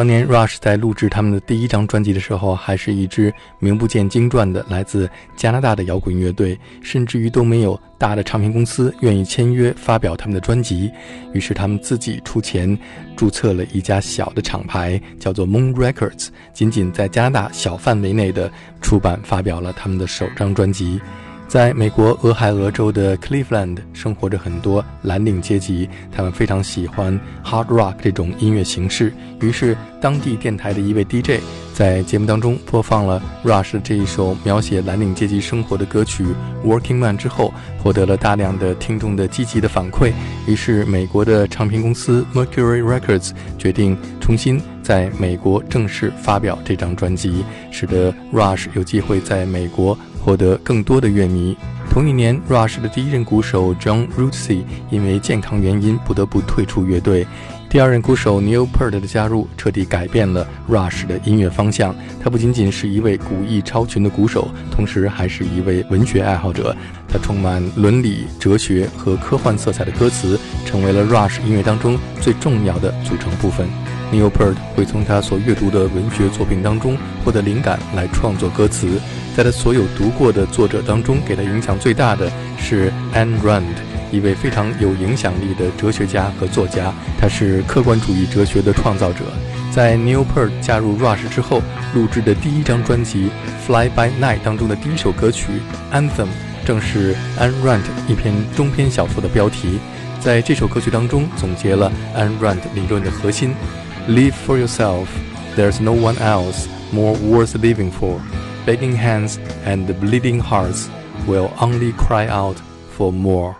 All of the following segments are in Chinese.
当年 Rush 在录制他们的第一张专辑的时候，还是一支名不见经传的来自加拿大的摇滚乐队，甚至于都没有大的唱片公司愿意签约发表他们的专辑。于是他们自己出钱注册了一家小的厂牌，叫做 Moon Records，仅仅在加拿大小范围内的出版发表了他们的首张专辑。在美国俄亥俄州的 Cleveland 生活着很多蓝领阶级，他们非常喜欢 hard rock 这种音乐形式。于是，当地电台的一位 DJ 在节目当中播放了 Rush 这一首描写蓝领阶级生活的歌曲《Working Man》之后，获得了大量的听众的积极的反馈。于是，美国的唱片公司 Mercury Records 决定重新在美国正式发表这张专辑，使得 Rush 有机会在美国。获得更多的乐迷。同一年，Rush 的第一任鼓手 John Rutsey 因为健康原因不得不退出乐队。第二任鼓手 Neil Peart 的加入，彻底改变了 Rush 的音乐方向。他不仅仅是一位古艺超群的鼓手，同时还是一位文学爱好者。他充满伦理、哲学和科幻色彩的歌词，成为了 Rush 音乐当中最重要的组成部分。Neil Peart 会从他所阅读的文学作品当中获得灵感来创作歌词。在他所有读过的作者当中，给他影响最大的是 Anne Rand，一位非常有影响力的哲学家和作家。他是客观主义哲学的创造者。在 Neil Peart 加入 Rush 之后，录制的第一张专辑《Fly by Night》当中的第一首歌曲《Anthem》，正是 Anne Rand 一篇中篇小说的标题。在这首歌曲当中，总结了 Anne Rand 理论的核心。Live for yourself. There's no one else more worth living for. Begging hands and bleeding hearts will only cry out for more.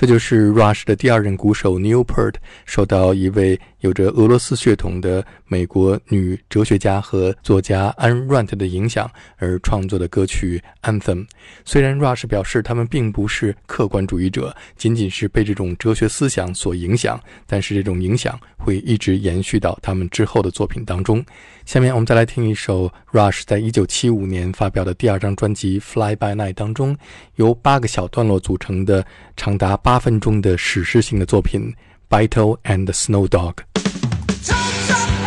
这就是 Rush 的第二任鼓手 Newport 受到一位有着俄罗斯血统的美国女哲学家和作家安 Rand 的影响而创作的歌曲 Anthem。虽然 Rush 表示他们并不是客观主义者，仅仅是被这种哲学思想所影响，但是这种影响会一直延续到他们之后的作品当中。下面我们再来听一首 Rush 在一九七五年发表的第二张专辑《Fly by Night》当中，由八个小段落组成的长达八分钟的史诗性的作品《Battle and Snow Dog》。这首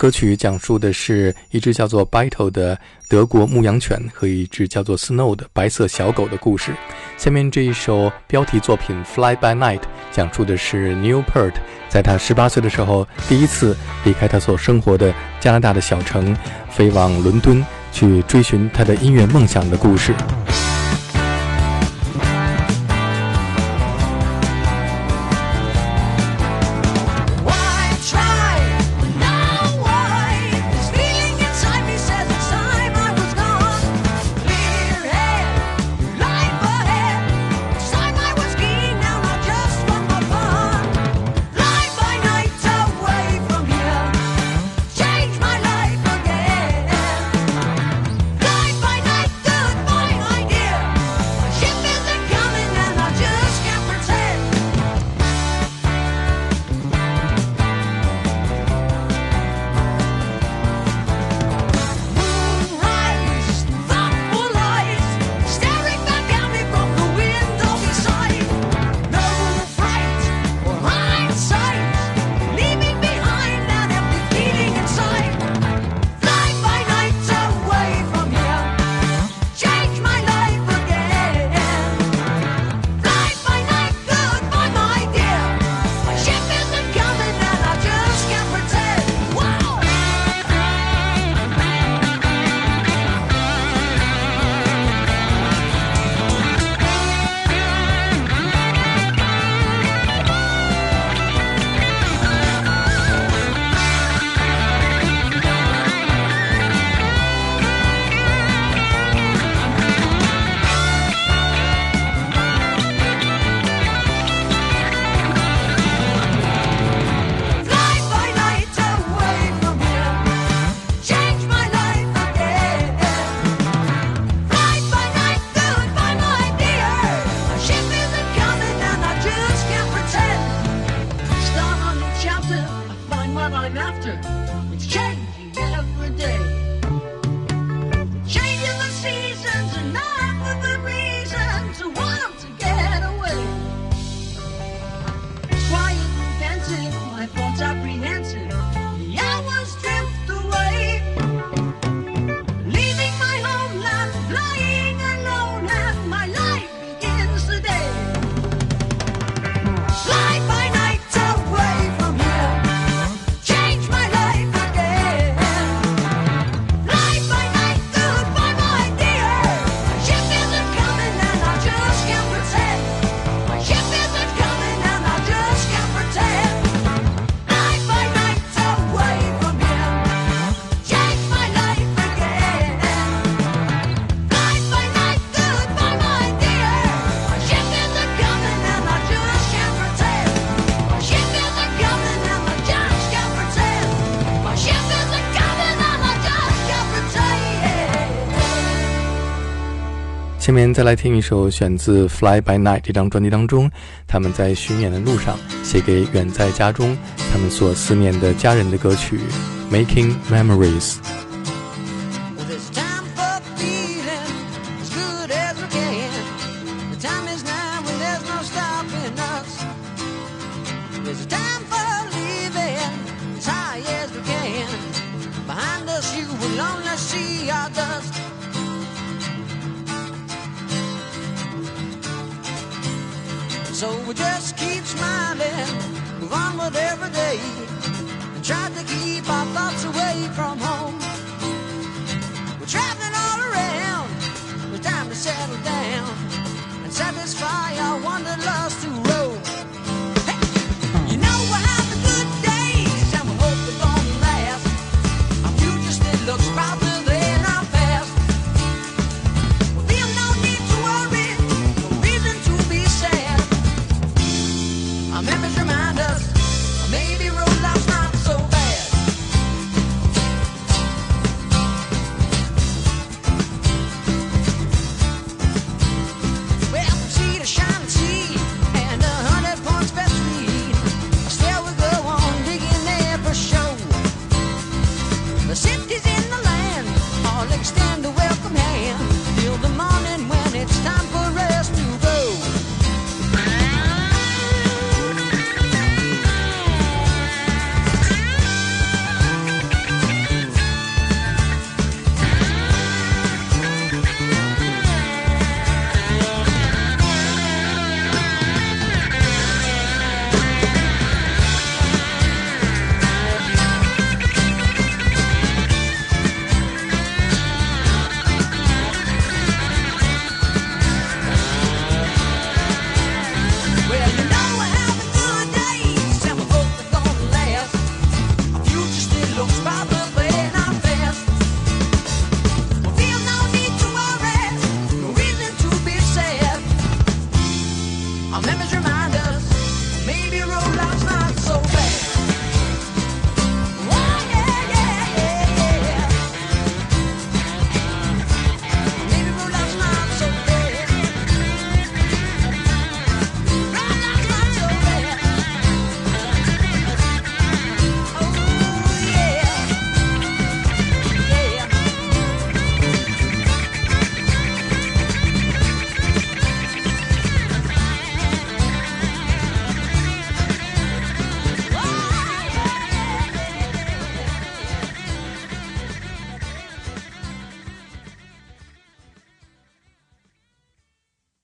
歌曲讲述的是一只叫做 Beto 的德国牧羊犬和一只叫做 Snow 的白色小狗的故事。下面这一首标题作品《Fly by Night》讲述的是 Newport 在他十八岁的时候第一次离开他所生活的加拿大的小城，飞往伦敦去追寻他的音乐梦想的故事。下面再来听一首选自《Fly by Night》这张专辑当中，他们在巡演的路上写给远在家中他们所思念的家人的歌曲《Making Memories》。We just keep smiling, move on with every day, and try to keep our thoughts away from home. We're traveling all around, it's time to settle down and satisfy our wanderlust to